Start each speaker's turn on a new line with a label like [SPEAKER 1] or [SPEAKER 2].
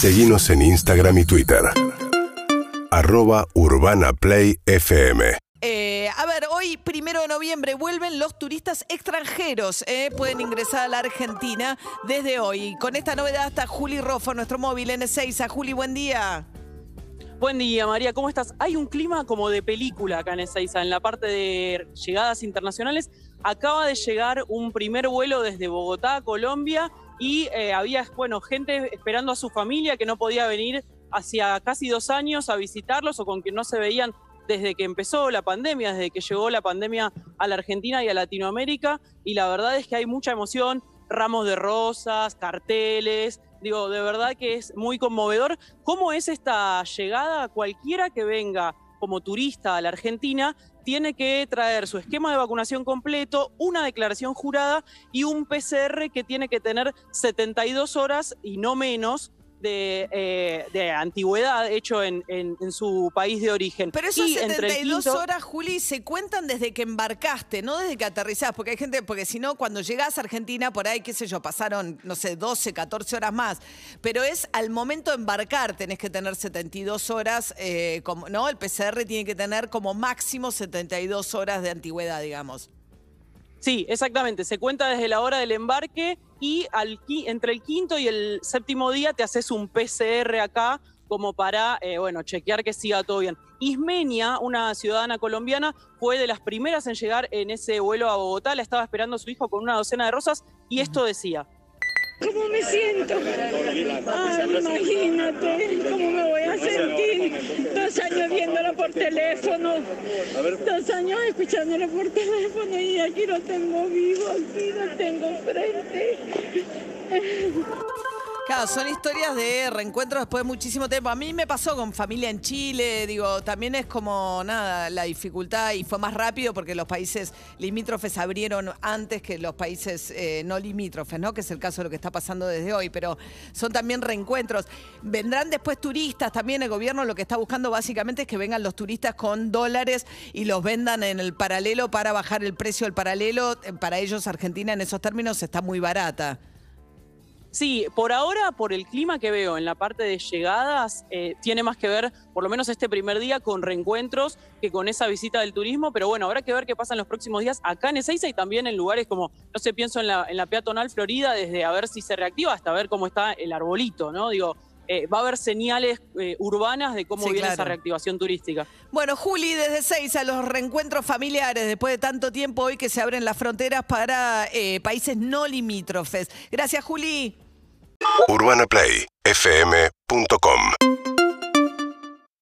[SPEAKER 1] Seguimos en Instagram y Twitter. Arroba Urbana Play FM.
[SPEAKER 2] Eh, a ver, hoy, primero de noviembre, vuelven los turistas extranjeros. eh, pueden ingresar a la Argentina desde hoy. Con esta novedad está Juli Roffo, nuestro móvil N6. A Juli, buen día.
[SPEAKER 3] Buen día, María, ¿cómo estás? Hay un clima como de película acá en Ezeiza, en la parte de llegadas internacionales. Acaba de llegar un primer vuelo desde Bogotá a Colombia y eh, había, bueno, gente esperando a su familia que no podía venir hacia casi dos años a visitarlos o con quien no se veían desde que empezó la pandemia, desde que llegó la pandemia a la Argentina y a Latinoamérica. Y la verdad es que hay mucha emoción, ramos de rosas, carteles. Digo, de verdad que es muy conmovedor. ¿Cómo es esta llegada? Cualquiera que venga como turista a la Argentina tiene que traer su esquema de vacunación completo, una declaración jurada y un PCR que tiene que tener 72 horas y no menos de, eh, de antigüedad hecho en, en- en su país de origen.
[SPEAKER 2] Pero esas
[SPEAKER 3] Y entre el
[SPEAKER 2] 72
[SPEAKER 3] quinto-
[SPEAKER 2] horas, Juli, se cuentan desde que embarcaste, no desde que aterrizás. Porque hay gente, porque si no, cuando llegás a Argentina, por ahí, qué sé yo, pasaron, no sé, 12, 14 horas más. Pero es al momento de embarcar, tenés que tener 72 horas, eh, como, ¿no? El PCR tiene que tener como máximo 72 horas de antigüedad, digamos.
[SPEAKER 3] Sí, exactamente. Se cuenta desde la hora del embarque y al, entre el quinto y el séptimo día te haces un PCR acá como para, eh, bueno, chequear que siga todo bien. Ismenia, una ciudadana colombiana, fue de las primeras en llegar en ese vuelo a Bogotá. La estaba esperando su hijo con una docena de rosas y esto decía.
[SPEAKER 4] ¿Cómo me siento? Ay, imagínate cómo me voy a sentir. Dos años viéndolo por teléfono. Dos años escuchándolo por teléfono y aquí lo tengo vivo, aquí lo tengo frente.
[SPEAKER 2] Claro, son historias de reencuentros después de muchísimo tiempo. A mí me pasó con familia en Chile, digo, también es como nada, la dificultad y fue más rápido porque los países limítrofes abrieron antes que los países eh, no limítrofes, ¿no? Que es el caso de lo que está pasando desde hoy, pero son también reencuentros. Vendrán después turistas, también el gobierno lo que está buscando básicamente es que vengan los turistas con dólares y los vendan en el paralelo para bajar el precio del paralelo. Eh, Para ellos Argentina en esos términos está muy barata.
[SPEAKER 3] Sí, por ahora, por el clima que veo en la parte de llegadas, eh, tiene más que ver, por lo menos este primer día, con reencuentros que con esa visita del turismo. Pero bueno, habrá que ver qué pasa en los próximos días acá en Ezeiza y también en lugares como, no sé, pienso en la, en la peatonal Florida, desde a ver si se reactiva hasta ver cómo está el arbolito, ¿no? Digo, eh, va a haber señales eh, urbanas de cómo
[SPEAKER 2] Sí,
[SPEAKER 3] viene
[SPEAKER 2] claro.
[SPEAKER 3] esa reactivación turística.
[SPEAKER 2] Bueno, Juli, desde seis a los reencuentros familiares, después de tanto tiempo hoy que se abren las fronteras para eh, países no limítrofes. Gracias, Juli.
[SPEAKER 1] UrbanaPlayFM.com